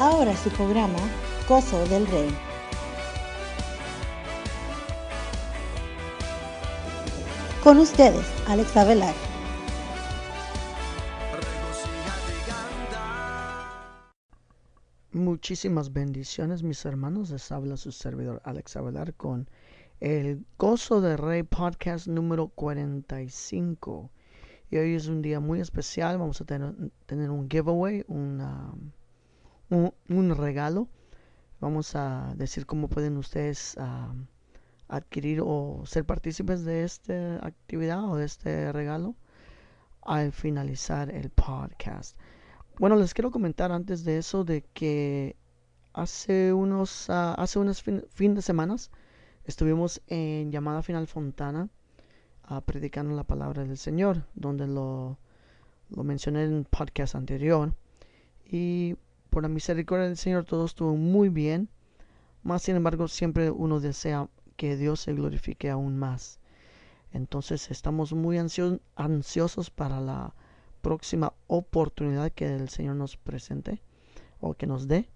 Ahora su programa, Gozo del Rey. Con ustedes, Alex Avelar. Muchísimas bendiciones, mis hermanos. Les habla su servidor Alex Avelar con el Gozo del Rey podcast número 45. Y hoy es un día muy especial. Vamos a tener, tener un giveaway, una, un, regalo. Vamos a decir cómo pueden ustedes uh, adquirir o ser partícipes de esta actividad o de este regalo al finalizar el podcast. Bueno, les quiero comentar antes de eso de que hace unos, uh, hace fin, de semanas estuvimos en llamada final Fontana uh, predicando la palabra del Señor, donde lo, lo mencioné en el podcast anterior. Y por la misericordia del Señor todo estuvo muy bien. Más sin embargo, siempre uno desea que Dios se glorifique aún más. Entonces estamos muy ansio ansiosos para la próxima oportunidad que el Señor nos presente o que nos dé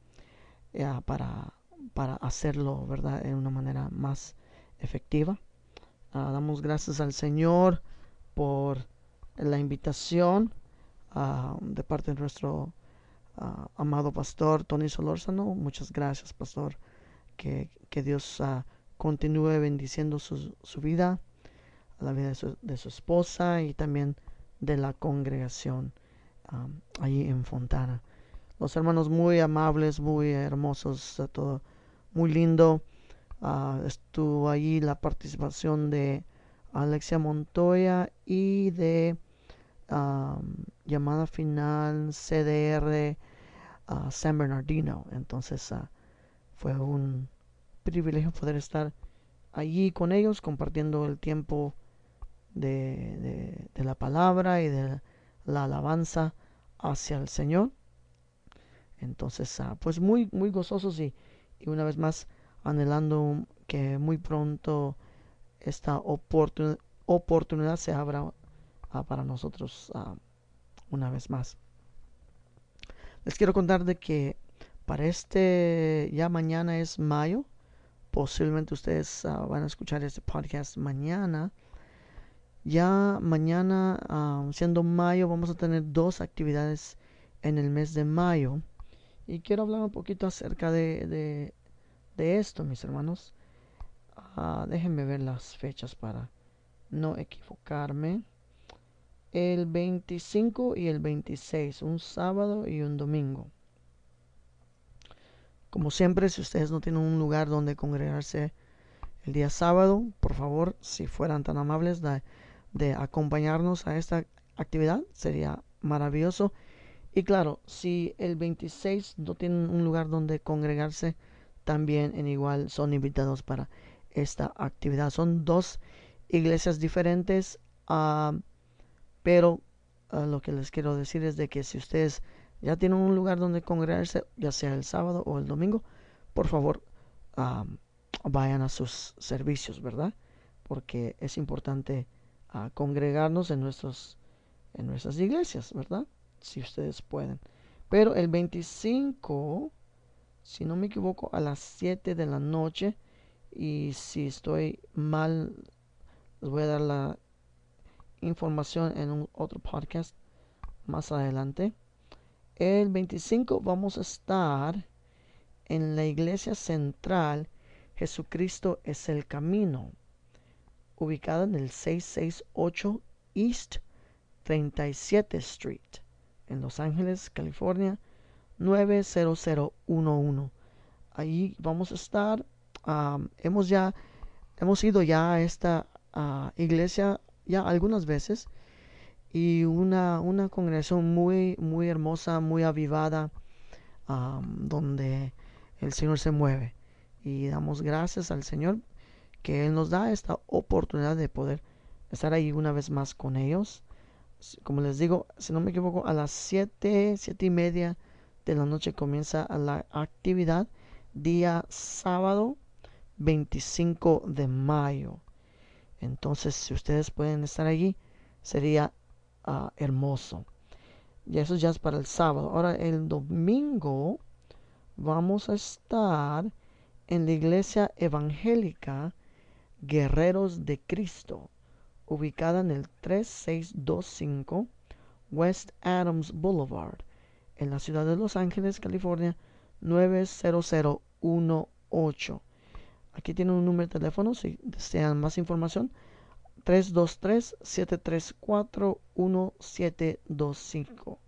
eh, para, para hacerlo, ¿verdad? En una manera más efectiva. Uh, damos gracias al Señor por la invitación uh, de parte de nuestro uh, amado pastor Tony Solórzano. Muchas gracias, pastor. Que, que Dios continúe bendiciendo su, su, vida, la vida de su, de su esposa y también de la congregación allí en Fontana. Los hermanos muy amables, muy hermosos, todo muy lindo. Uh, estuvo allí la participación de Alexia Montoya y de llamada final CDR uh, San Bernardino. Entonces uh, fue un privilegio poder estar allí con ellos compartiendo el tiempo de, de, la palabra y de la alabanza hacia el Señor. Entonces, uh, pues muy, muy gozosos y, y, una vez más anhelando que muy pronto esta oportun oportunidad se abra uh, para nosotros una vez más. Les quiero contar de que para este, ya mañana es mayo, posiblemente ustedes van a escuchar este podcast mañana. Ya mañana, uh, siendo mayo, vamos a tener dos actividades en el mes de mayo. Y quiero hablar un poquito acerca de, de, de esto, mis hermanos. Uh, déjenme ver las fechas para no equivocarme. El 25 y el 26, un sábado y un domingo. Como siempre, si ustedes no tienen un lugar donde congregarse el día sábado, por favor, si fueran tan amables, de acompañarnos a esta actividad sería maravilloso. Y claro, si el 26 no tienen un lugar donde congregarse, también en igual son invitados para esta actividad. Son dos iglesias diferentes, uh, pero uh, lo que les quiero decir es de que si ustedes ya tienen un lugar donde congregarse, ya sea el sábado o el domingo, por favor vayan a sus servicios, ¿verdad? Porque es importante a congregarnos en, nuestros, en nuestras iglesias, ¿verdad? Si ustedes pueden. Pero el 25, si no me equivoco, a las 7 de la noche, y si estoy mal, les voy a dar la información en un otro podcast más adelante. El 25 vamos a estar en la iglesia central. Jesucristo es el camino ubicada en el 668 East 37 Street, en Los Ángeles, California 90011. Ahí vamos a estar. Hemos ya hemos ido ya a esta uh, iglesia ya algunas veces y una, una congregación muy muy hermosa, muy avivada, donde el Señor se mueve y damos gracias al Señor que Él nos da esta oportunidad de poder estar ahí una vez más con ellos. Como les digo, si no me equivoco, a las 7, 7 y media de la noche comienza la actividad, día sábado 25 de mayo. Entonces, si ustedes pueden estar allí, sería uh, hermoso. Y eso ya es para el sábado. Ahora, el domingo vamos a estar en la iglesia evangélica Guerreros de Cristo, ubicada en el 3625 West Adams Boulevard, en la ciudad de Los Ángeles, California, 90018. Aquí tienen un número de teléfono si desean más información. 323-734-1725.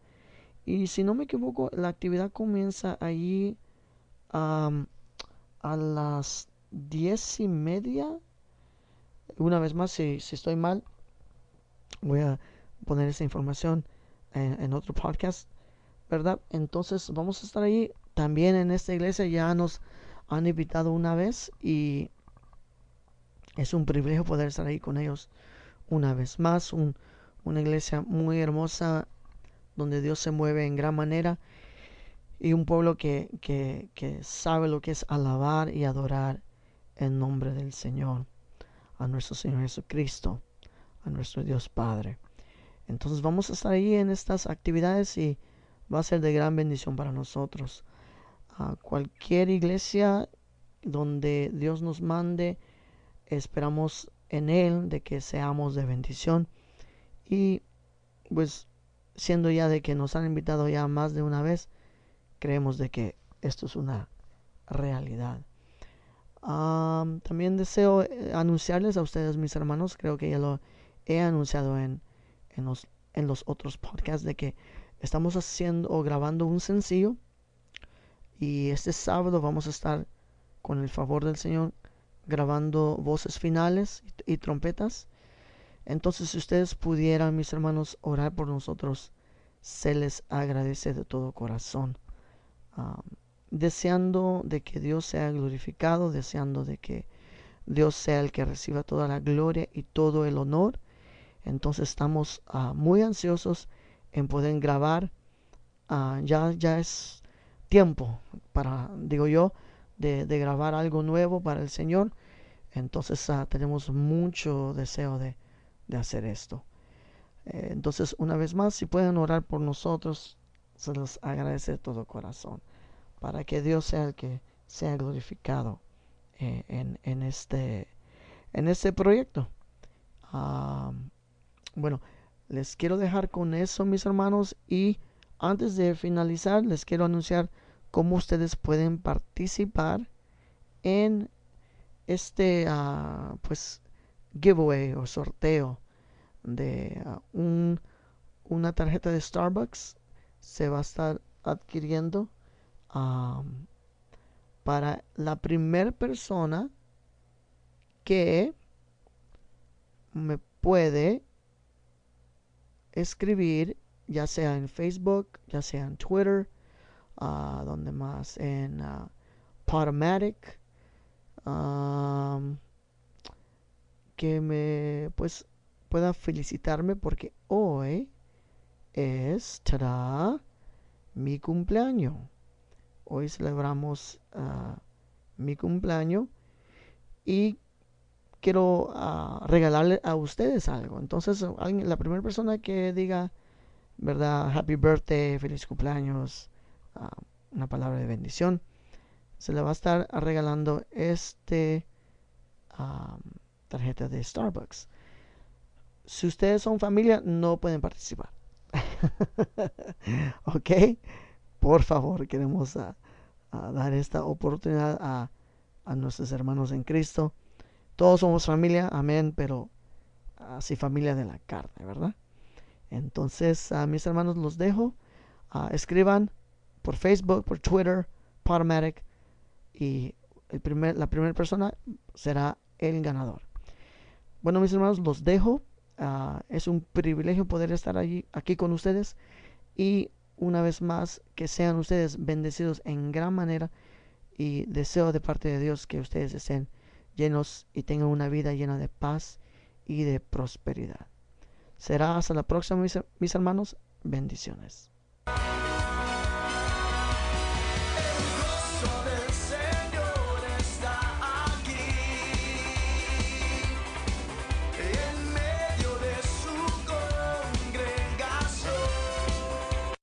Y si no me equivoco, la actividad comienza allí a las diez y media. Una vez más, si, estoy mal, voy a poner esa información en, en, otro podcast, ¿verdad? Entonces vamos a estar ahí. También en esta iglesia ya nos han invitado una vez y es un privilegio poder estar ahí con ellos una vez más. una iglesia muy hermosa donde Dios se mueve en gran manera y un pueblo que, que, que sabe lo que es alabar y adorar en nombre del Señor, a nuestro Señor Jesucristo, a nuestro Dios Padre. Entonces vamos a estar ahí en estas actividades y va a ser de gran bendición para nosotros. A cualquier iglesia donde Dios nos mande, esperamos en Él de que seamos de bendición. Y pues siendo ya de que nos han invitado ya más de una vez, creemos de que esto es una realidad. también deseo eh, anunciarles a ustedes, mis hermanos, creo que ya lo he anunciado en, en, los, en los otros podcasts, de que estamos haciendo o grabando un sencillo. Y este sábado vamos a estar, con el favor del Señor, grabando voces finales y, trompetas. Entonces, si ustedes pudieran, mis hermanos, orar por nosotros, se les agradece de todo corazón. deseando de que Dios sea glorificado, deseando de que Dios sea el que reciba toda la gloria y todo el honor. Entonces estamos ah, muy ansiosos en poder grabar. Ah, ya, ya es tiempo para, digo yo, de, grabar algo nuevo para el Señor. Entonces ah, tenemos mucho deseo de, hacer esto. Eh, entonces, una vez más, si pueden orar por nosotros, se los agradece de todo corazón. Para que Dios sea el que sea glorificado eh, en, este, en este proyecto. Bueno, les quiero dejar con eso, mis hermanos. Y antes de finalizar, les quiero anunciar cómo ustedes pueden participar en este uh, pues giveaway o sorteo de uh, un, una tarjeta de Starbucks se va a estar adquiriendo para la primera persona que me puede escribir ya sea en Facebook, ya sea en Twitter, uh, donde más en uh, Podomatic, que me pues pueda felicitarme porque hoy es mi cumpleaños. Hoy celebramos uh, mi cumpleaños y quiero regalarle a ustedes algo. Entonces, la primera persona que diga, ¿verdad? Happy birthday, feliz cumpleaños, una palabra de bendición, se le va a estar regalando este tarjeta de Starbucks. Si ustedes son familia, no pueden participar. ok, por favor, queremos dar esta oportunidad a, a, nuestros hermanos en Cristo. Todos somos familia, amén, pero así familia de la carne, ¿verdad? Entonces, a mis hermanos los dejo. escriban por Facebook, por Twitter, Podomatic y el primer, la primera persona será el ganador. Bueno, mis hermanos, los dejo. Ah, es un privilegio poder estar allí, aquí con ustedes y una vez más que sean ustedes bendecidos en gran manera y deseo de parte de Dios que ustedes estén llenos y tengan una vida llena de paz y de prosperidad. Será hasta la próxima, mis hermanos. Bendiciones.